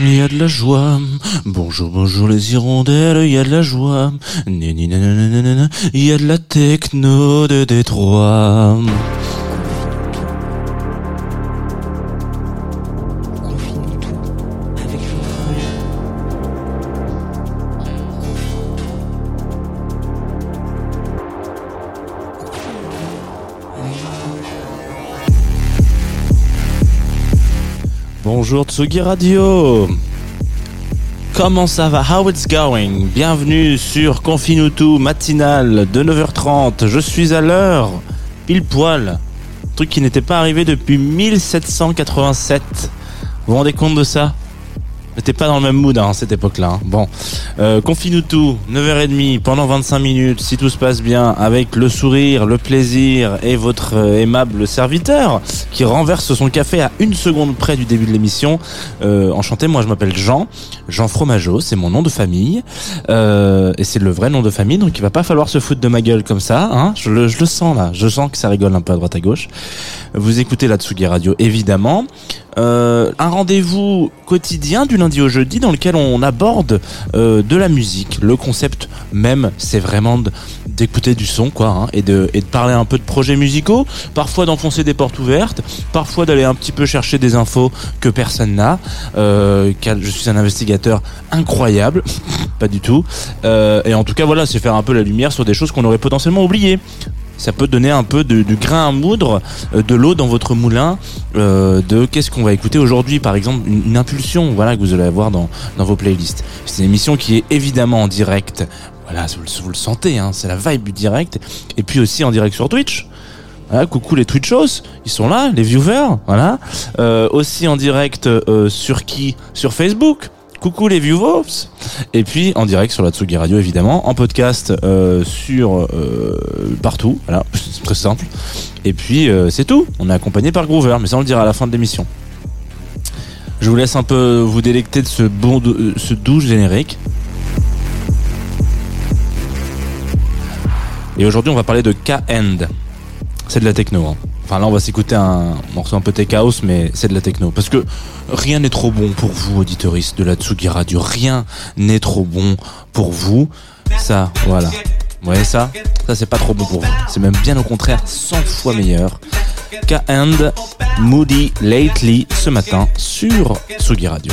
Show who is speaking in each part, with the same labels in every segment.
Speaker 1: Il y a de la joie. Bonjour, bonjour les hirondelles, il y a de la joie. Il y a de la techno de Détroit. Bonjour Tsugi Radio. Comment ça va? How it's going? Bienvenue sur Confinutu matinale de 9h30. Je suis à l'heure, pile poil. Truc qui n'était pas arrivé depuis 1787. Vous vous rendez compte de ça? J'étais pas dans le même mood hein, à cette époque-là. hein. Bon, euh, Confinutu, 9h30 pendant 25 minutes, si tout se passe bien, avec le sourire, le plaisir et votre euh, aimable serviteur qui renverse son café à une seconde près du début de l'émission. Euh, enchanté, moi je m'appelle Jean, Jean Fromageau, c'est mon nom de famille Euh, et c'est le vrai nom de famille, donc il va pas falloir se foutre de ma gueule comme ça. Hein je, le, je le sens là, je sens que ça rigole un peu à droite à gauche. Vous écoutez la Tsugi Radio évidemment. Euh, un rendez-vous quotidien du lundi au jeudi dans lequel on aborde euh, de la musique. Le concept même, c'est vraiment d'écouter du son, quoi, hein, et de parler un peu de projets musicaux. Parfois d'enfoncer des portes ouvertes, parfois d'aller un petit peu chercher des infos que personne n'a. Euh, car je suis un investigateur incroyable, pas du tout. Et en tout cas, voilà, c'est faire un peu la lumière sur des choses qu'on aurait potentiellement oubliées ça peut donner un peu de, du grain à moudre, euh, de l'eau dans votre moulin, euh, de qu'est-ce qu'on va écouter aujourd'hui, par exemple une, impulsion, voilà que vous allez avoir dans, dans vos playlists. C'est une émission qui est évidemment en direct. Voilà, vous, vous le sentez, hein, c'est la vibe du direct. Et puis aussi en direct sur Twitch. Voilà, coucou les Twitchos, ils sont là, les viewers, voilà. Euh, aussi en direct euh, sur qui? Sur Facebook. Coucou les viewers. Et puis en direct sur la Tsugi Radio évidemment, en podcast euh, sur euh, partout, voilà, c'est très simple. Et puis euh, c'est tout. On est accompagné par Groover, mais ça on le dira à la fin de l'émission. Je vous laisse un peu vous délecter de ce bon, ce doux générique. Et aujourd'hui on va parler de K-End. C'est de la techno. hein. Enfin là on va s'écouter un morceau un peu chaos mais c'est de la techno. Parce que rien n'est trop bon pour vous, auditoristes de la Tsugi Radio. Rien n'est trop bon pour vous. Ça, voilà. Vous voyez ça? Ça c'est pas trop bon pour vous. C'est même bien au contraire 100 fois meilleur. K&D Moody Lately ce matin sur Tsugi Radio.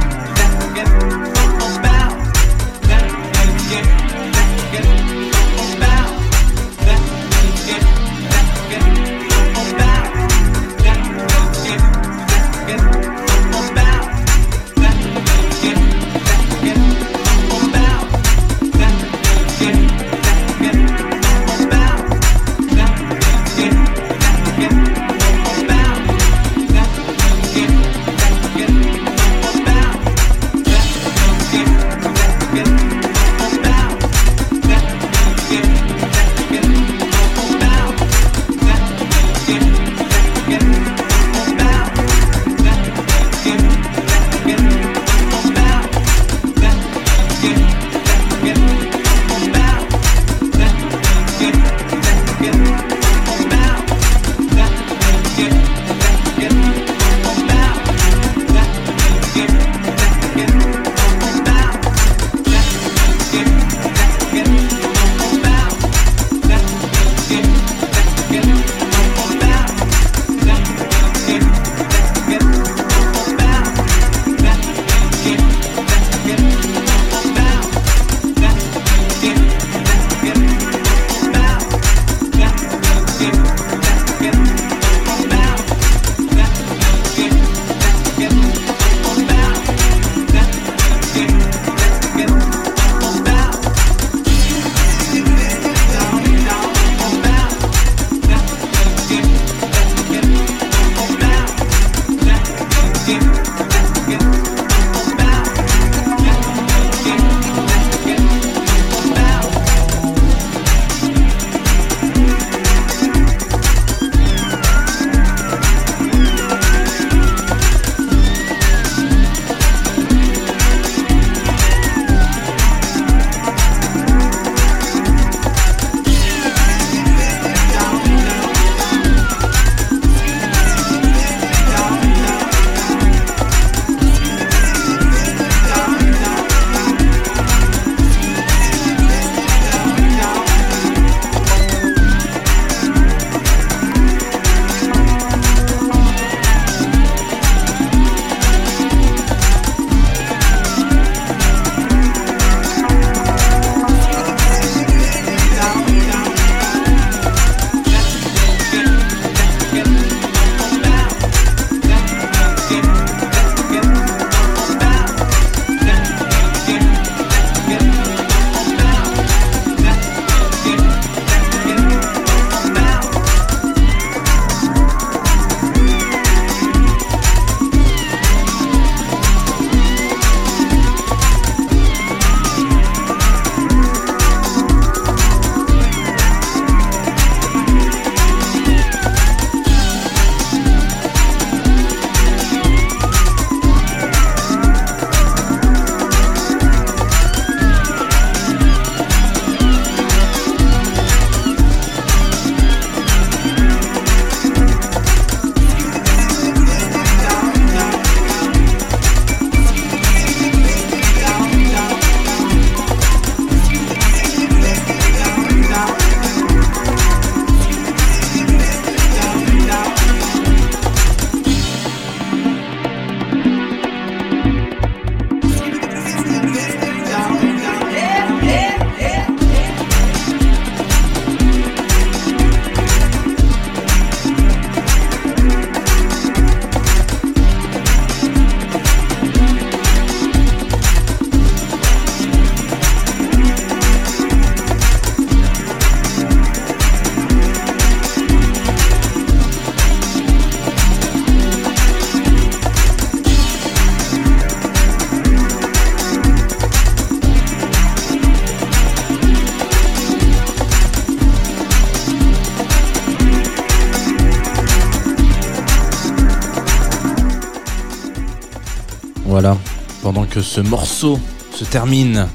Speaker 1: ce morceau se termine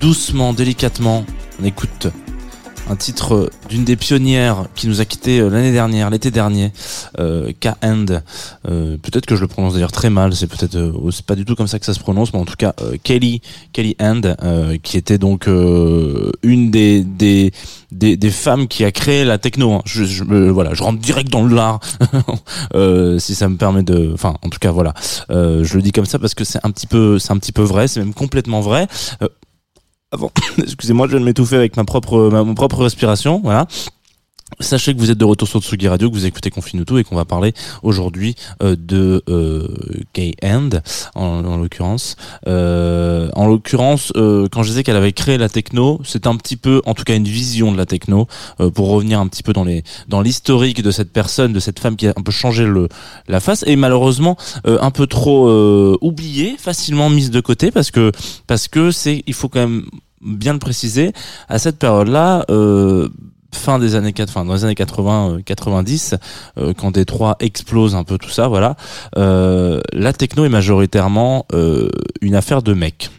Speaker 1: doucement, délicatement, on écoute un titre d'une des pionnières qui nous a quitté euh, l'année dernière, l'été dernier, euh, K-End. Euh, peut-être que je le prononce d'ailleurs très mal, c'est peut-être euh, c'est pas du tout comme ça que ça se prononce, mais en tout cas euh, Kelly Kelly End, euh, qui était donc euh, une des, des des des femmes qui a créé la techno. hein. Je, je voilà, je rentre direct dans le lard, euh, si ça me permet de. Enfin, en tout cas, voilà. Euh, je le dis comme ça parce que c'est un petit peu, c'est un petit peu vrai, c'est même complètement vrai. Avant, excusez-moi, je viens de m'étouffer avec ma propre, ma, propre respiration, voilà. Sachez que vous êtes de retour sur Tsugi Radio, que vous écoutez Confinuto et qu'on va parler aujourd'hui euh, de euh, K-End en, en l'occurrence. Euh, en l'occurrence, euh, quand je disais qu'elle avait créé la techno, c'est un petit peu, en tout cas, une vision de la techno euh, pour revenir un petit peu dans les dans l'historique de cette personne, de cette femme qui a un peu changé le la face et malheureusement euh, un peu trop euh, oubliée, facilement mise de côté parce que parce que c'est il faut quand même bien le préciser à cette période-là. Euh, fin des années 80, dans les années 80, euh, 90, euh, quand Détroit explose un peu tout ça, voilà, euh, la techno est majoritairement euh, une affaire de mecs.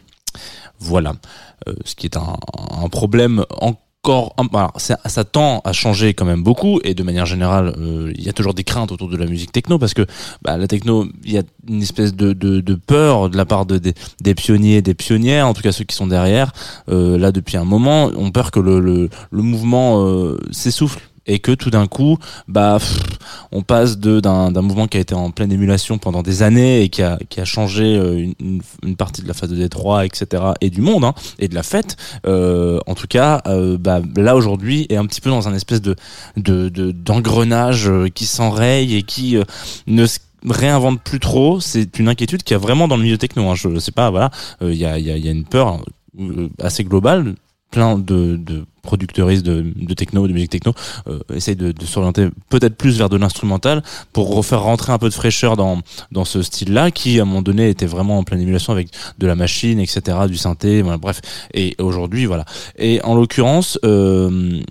Speaker 1: Voilà, Euh, ce qui est un, problème encore. alors, ça, ça tend à changer quand même beaucoup et de manière générale, euh, il y a toujours des craintes autour de la musique techno parce que bah, la techno, il y a une espèce de, peur de la part de, des, des pionniers, des pionnières, en tout cas ceux qui sont derrière. Euh, là, depuis un moment, ont peur que le mouvement euh, s'essouffle et que tout d'un coup, bah, on passe de d'un mouvement qui a été en pleine émulation pendant des années et qui a qui a changé euh, une, une, partie de la phase de Détroit, etc. et du monde hein, et de la fête. Euh, en tout cas, euh, bah, là aujourd'hui est un petit peu dans un espèce de de de- d'engrenage euh, qui s'enraye et qui ne se réinvente plus trop. C'est une inquiétude qu'il y a vraiment dans le milieu techno. Hein. Je sais pas, voilà, il y a y a y a une peur assez globale plein de, de producteuristes de, techno, de musique techno, euh, essayent de, de s'orienter peut-être plus vers de l'instrumental pour refaire rentrer un peu de fraîcheur dans, dans ce style-là qui, à un moment donné, était vraiment en pleine émulation avec de la machine, etc., du synthé, voilà, bref. Et aujourd'hui, voilà. Et en l'occurrence, euh,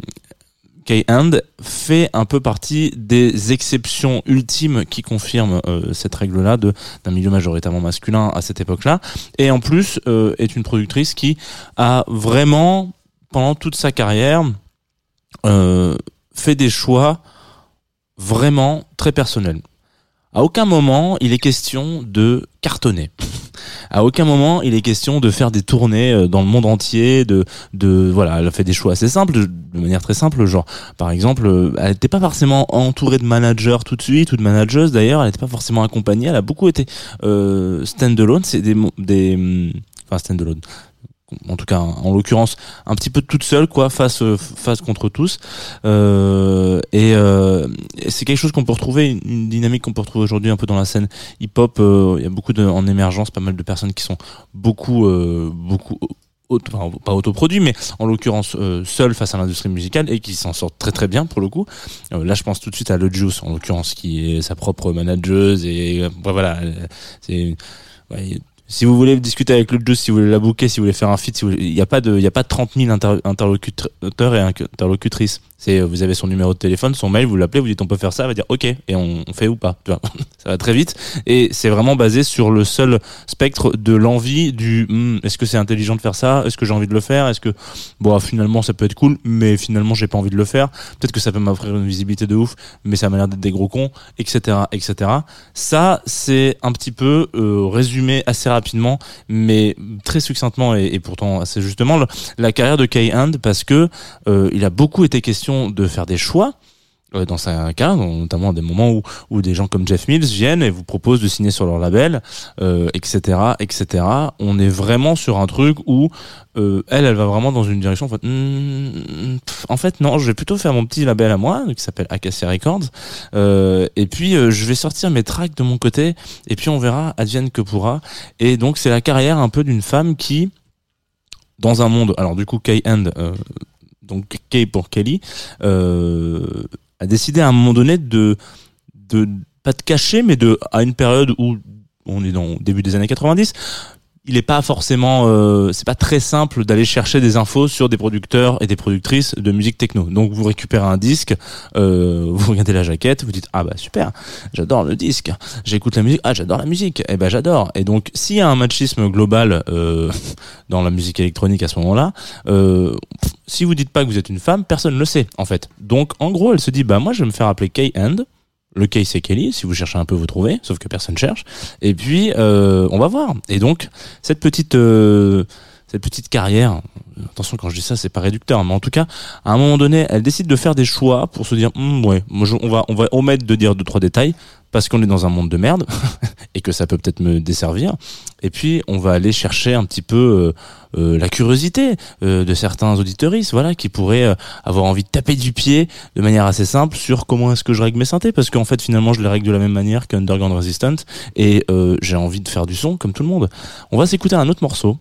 Speaker 1: K-Hand fait un peu partie des exceptions ultimes qui confirment euh, cette règle-là d'un milieu majoritairement masculin à cette époque-là. Et en plus, euh, est une productrice qui a vraiment, pendant toute sa carrière, euh, fait des choix vraiment très personnels. À aucun moment, il est question de cartonner. À aucun moment, il est question de faire des tournées euh, dans le monde entier, de, de, voilà, elle a fait des choix assez simples, de, manière très simple, genre, par exemple, euh, elle n'était pas forcément entourée de managers tout de suite, ou de managers d'ailleurs, elle n'était pas forcément accompagnée, elle a beaucoup été euh, stand-alone, c'est des, des, hum, enfin stand-alone, en tout cas en l'occurrence un petit peu toute seule quoi face euh, face contre tous. Euh, et, euh, c'est quelque chose qu'on peut retrouver une, dynamique qu'on peut retrouver aujourd'hui un peu dans la scène hip hop il y a beaucoup de en émergence pas mal de personnes qui sont beaucoup euh, beaucoup auto- pas autoproduits mais en l'occurrence euh, seuls face à l'industrie musicale et qui s'en sortent très très bien pour le coup. Euh, là je pense tout de suite à Le Juice en l'occurrence qui est sa propre manageuse et euh, voilà c'est ouais, si vous voulez discuter avec le Juice, si vous voulez la booker, si vous voulez faire un voulez- il n'y a pas de, il y a pas 30 000 inter- interlocuteurs et interlocutrices. C'est, vous avez son numéro de téléphone, son mail, vous l'appelez, vous dites on peut faire ça, elle va dire ok, et on, fait ou pas. Vois. ça va très vite. Et c'est vraiment basé sur le seul spectre de l'envie du, hmm, est-ce que c'est intelligent de faire ça? Est-ce que j'ai envie de le faire? Est-ce que, bon, finalement, ça peut être cool, mais finalement, j'ai pas envie de le faire. Peut-être que ça peut m'offrir une visibilité de ouf, mais ça m'a l'air d'être des gros cons, etc., etc. Ça, c'est un petit peu euh, résumé assez rapidement, mais très succinctement et, pourtant assez justement la carrière de Kay Hand parce que euh, il a beaucoup été question de faire des choix dans sa carrière, notamment à des moments où, où des gens comme Jeff Mills viennent et vous proposent de signer sur leur label, euh, etc., etc. On est vraiment sur un truc où euh, elle, elle va vraiment dans une direction. En fait, Hmm, en fait, non, je vais plutôt faire mon petit label à moi qui s'appelle Acacia Records, euh, et puis euh, je vais sortir mes tracks de mon côté, et puis on verra advienne que pourra. Et donc c'est la carrière un peu d'une femme qui, dans un monde, alors du coup Kay End, euh, donc Kay pour Kelly, euh, a décidé à un moment donné de, de pas de cacher, mais de à une période où on est dans au début des années 90, il est pas forcément, euh, c'est pas très simple d'aller chercher des infos sur des producteurs et des productrices de musique techno. Donc vous récupérez un disque, euh, vous regardez la jaquette, vous dites ah bah super, j'adore le disque, j'écoute la musique, ah j'adore la musique, eh ben j'adore. Et donc s'il y a un machisme global euh, dans la musique électronique à ce moment-là, euh, si vous dites pas que vous êtes une femme, personne ne le sait en fait. Donc en gros elle se dit bah moi je vais me faire appeler K-End. Le K c'est Kelly, si vous cherchez un peu vous trouvez, sauf que personne cherche. Et puis euh, on va voir. Et donc cette petite euh, cette petite carrière, attention quand je dis ça c'est pas réducteur, mais en tout cas à un moment donné elle décide de faire des choix pour se dire Hum, ouais, moi, on va on va omettre de dire deux trois détails parce qu'on est dans un monde de merde et que ça peut peut-être me desservir. Et puis on va aller chercher un petit peu euh, euh, la curiosité euh, de certains auditeuristes, voilà, qui pourraient avoir envie de taper du pied de manière assez simple sur comment est-ce que je règle mes synthés, parce qu'en fait finalement je les règle de la même manière qu'Underground Resistant et j'ai envie de faire du son comme tout le monde. On va s'écouter un autre morceau.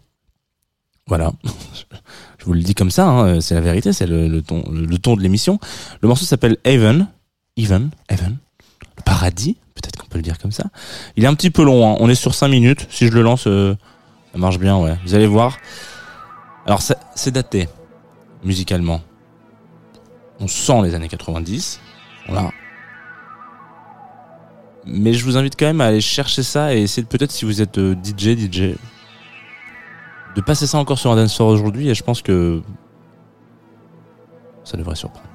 Speaker 1: Voilà. Je vous le dis comme ça, hein, c'est la vérité, c'est le, ton, le, ton de l'émission. Le morceau s'appelle Haven, Even, Heaven, le paradis, le dire comme ça. Il est un petit peu long, hein. on est sur 5 minutes. Si je le lance, euh, ça marche bien, ouais. Vous allez voir. Alors, c'est daté, musicalement. On sent les années 90. Voilà. Mais je vous invite quand même à aller chercher ça et essayer peut-être si vous êtes euh, DJ, DJ, de passer ça encore sur un dance aujourd'hui et je pense que ça devrait surprendre.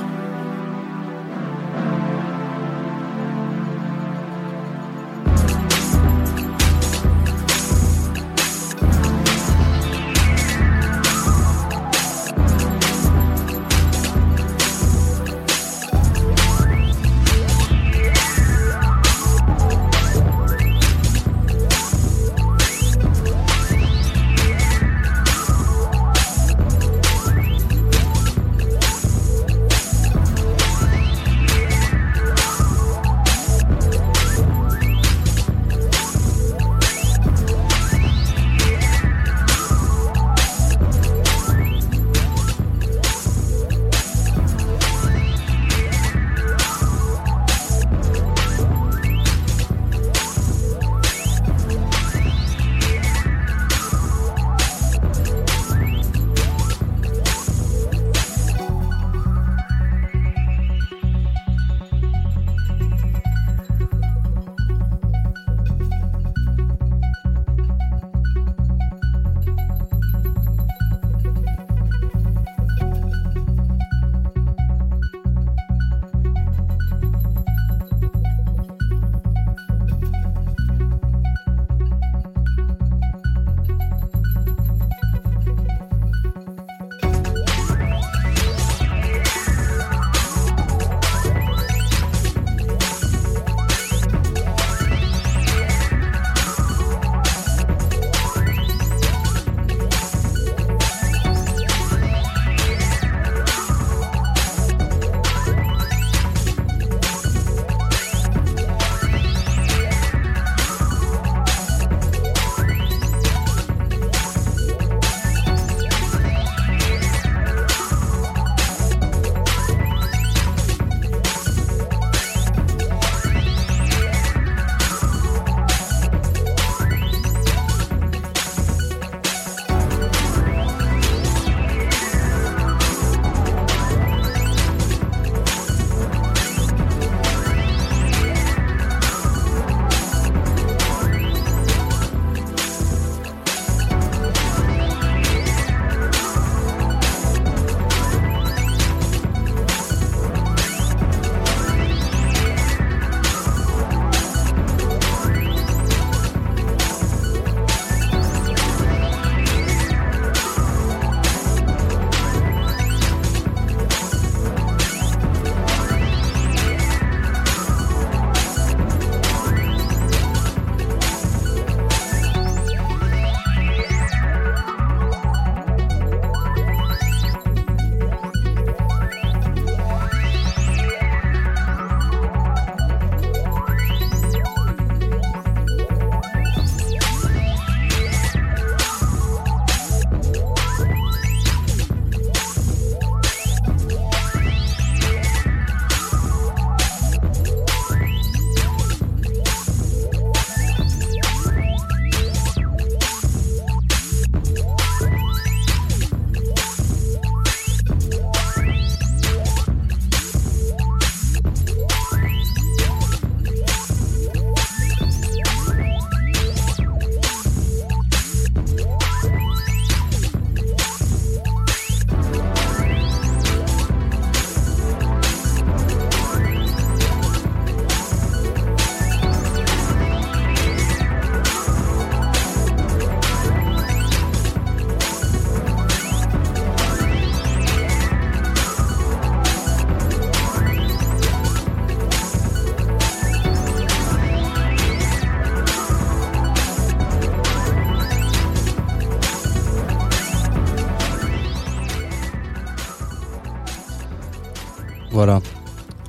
Speaker 1: Voilà.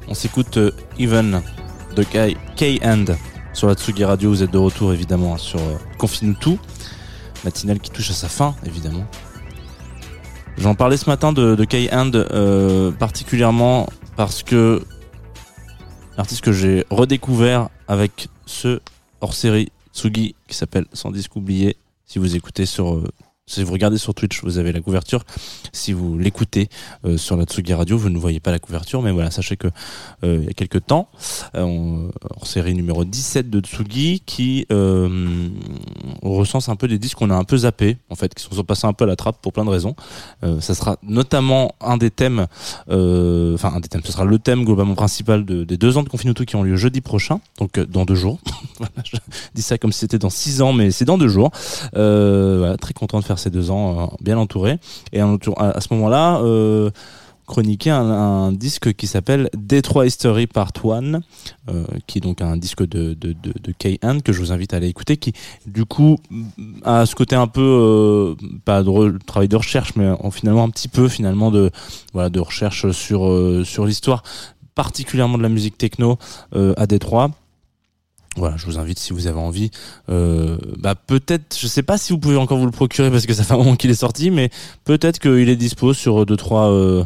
Speaker 1: On s'écoute euh, Even de K-End sur la Tsugi Radio. Vous êtes de retour évidemment sur euh, Confine-nous tout. Matinale qui touche à sa fin évidemment. J'en parlais ce matin de, de K-End euh, particulièrement parce que l'artiste que j'ai redécouvert avec ce hors série Tsugi qui s'appelle Sans disque oublié. Si vous écoutez sur si vous regardez sur Twitch, vous avez la couverture. Si vous l'écoutez euh, sur la Tsugi Radio, vous ne voyez pas la couverture, mais voilà, sachez que euh, il y a quelques temps, euh, hors série numéro 17 de Tsugi, qui recense un peu des disques qu'on a un peu zappés, en fait, qui sont passés un peu à la trappe pour plein de raisons. Ça sera notamment un des thèmes, enfin un des thèmes, ce sera le thème globalement principal de- des deux ans de Confinuto qui ont lieu jeudi prochain, donc dans deux jours. Je dis ça comme si c'était dans six ans, mais c'est dans deux jours. Voilà, très content de faire ces deux ans, euh, bien entouré. Et à, ce moment-là, euh, chroniquer un, disque qui s'appelle Detroit History Part 1, euh, qui est donc un disque de, de, de, de K.N. que je vous invite à aller écouter, qui du coup a ce côté un peu, pas de travail de recherche, mais en, finalement un petit peu finalement de, voilà, de recherche sur, sur l'histoire particulièrement de la musique techno à Détroit. Voilà, je vous invite si vous avez envie. Euh, bah peut-être, je sais pas si vous pouvez encore vous le procurer parce que ça fait un moment qu'il est sorti, mais peut-être qu'il est dispo sur deux trois. Euh,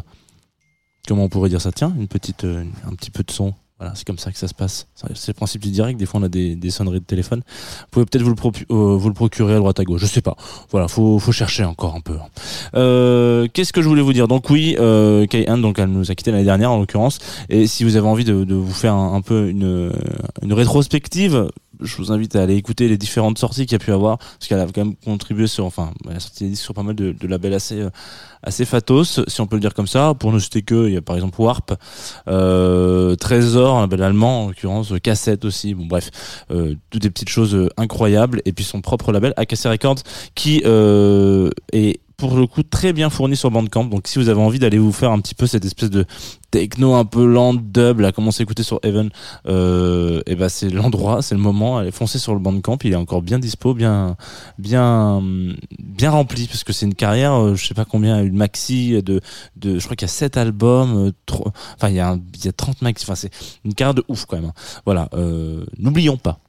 Speaker 1: comment on pourrait dire ça? Tiens, une petite, euh, un petit peu de son. Voilà, c'est comme ça que ça se passe. C'est le principe du direct. Des fois, on a des, sonneries de téléphone. Vous pouvez peut-être vous euh, vous le procurer à droite à gauche. Je sais pas. Voilà, faut, faut chercher encore un peu. Euh, Qu'est-ce que je voulais vous dire? Donc oui, euh, Kay-Anne, donc elle nous a quitté l'année dernière en l'occurrence. Et si vous avez envie de, vous faire un, peu une rétrospective, je vous invite à aller écouter les différentes sorties qu'il y a pu avoir, parce qu'elle a quand même contribué sur, enfin, elle a sorti sur pas mal de, labels assez, euh, assez fatos, si on peut le dire comme ça. Pour ne citer que, il y a par exemple Warp, euh, Trésor, un label allemand en l'occurrence, Cassette aussi. Bon bref, euh, toutes des petites choses euh, incroyables. Et puis son propre label, AKC Records, qui euh, est pour le coup très bien fourni sur Bandcamp. Donc si vous avez envie d'aller vous faire un petit peu cette espèce de techno un peu lent, dub, là, comme on s'est écouté sur Even, euh, et ben c'est l'endroit, c'est le moment. Allez foncer sur le Bandcamp, il est encore bien dispo, bien, bien, bien rempli parce que c'est une carrière, euh, je sais pas combien, une maxi de, de, je crois qu'il y a 7 albums, euh, enfin il y a, il y a 30 maxi, enfin c'est une carrière de ouf quand même. hein. Voilà, euh, n'oublions pas.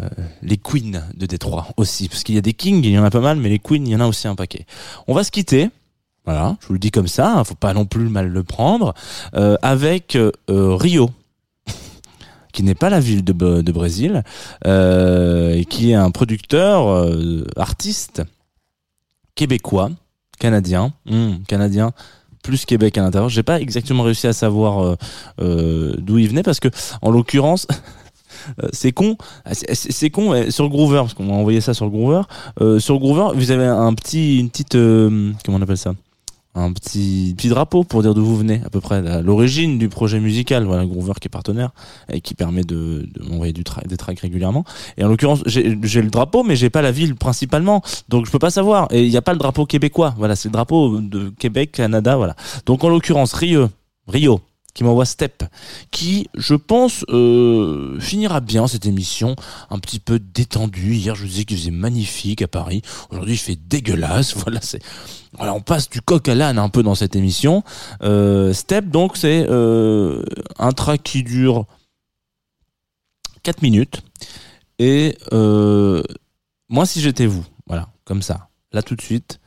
Speaker 1: Euh, les queens de Détroit aussi, parce qu'il y a des kings, il y en a pas mal, mais les queens, il y en a aussi un paquet. On va se quitter, voilà, je vous le dis comme ça, hein, faut pas non plus mal le prendre, euh, avec euh, euh, Rio, qui n'est pas la ville de, de Brésil, euh, et qui est un producteur, artiste québécois, canadien, hum, canadien, plus Québec à l'intérieur. J'ai pas exactement réussi à savoir d'où il venait parce que, en l'occurrence, c'est con, Ah, c'est- con euh, sur Groover parce qu'on m'a envoyé ça sur Groover. Euh, sur Groover, vous avez un petit, une petite, euh, comment on appelle ça? Un petit petit drapeau pour dire d'où vous venez à peu près l'origine du projet musical. Voilà Groover qui est partenaire et qui permet de, m'envoyer des tracks régulièrement. Et en l'occurrence j'ai le drapeau mais j'ai pas la ville principalement. Donc je peux pas savoir. Et il n'y a pas le drapeau québécois. Voilà c'est le drapeau de Québec Canada voilà. Donc en l'occurrence Rio Rio qui m'envoie Step, qui, je pense, euh, finira bien cette émission, un petit peu détendue. Hier, je vous disais qu'il faisait magnifique à Paris. Aujourd'hui, il fait dégueulasse. Voilà, c'est, voilà, on passe du coq à l'âne un peu dans cette émission. Euh, Step, donc, c'est euh, un track qui dure 4 minutes. Et moi, si j'étais vous, voilà, comme ça, là tout de suite,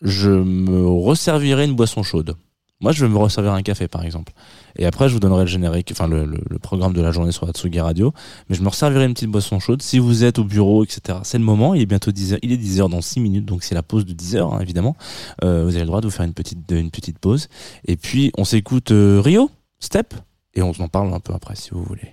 Speaker 1: je me resservirais une boisson chaude. Moi, je vais me resservir un café, par exemple. Et après, je vous donnerai le générique, enfin le, programme de la journée sur Atsugi Radio. Mais je me resservirai une petite boisson chaude. Si vous êtes au bureau, etc., c'est le moment. Il est bientôt 10h. Il est 10h dans 6 minutes, donc c'est la pause de 10h, hein, évidemment. Euh, vous avez le droit de vous faire une petite, une petite pause. Et puis, on s'écoute euh, Rio, Step, et on en parle un peu après, si vous voulez.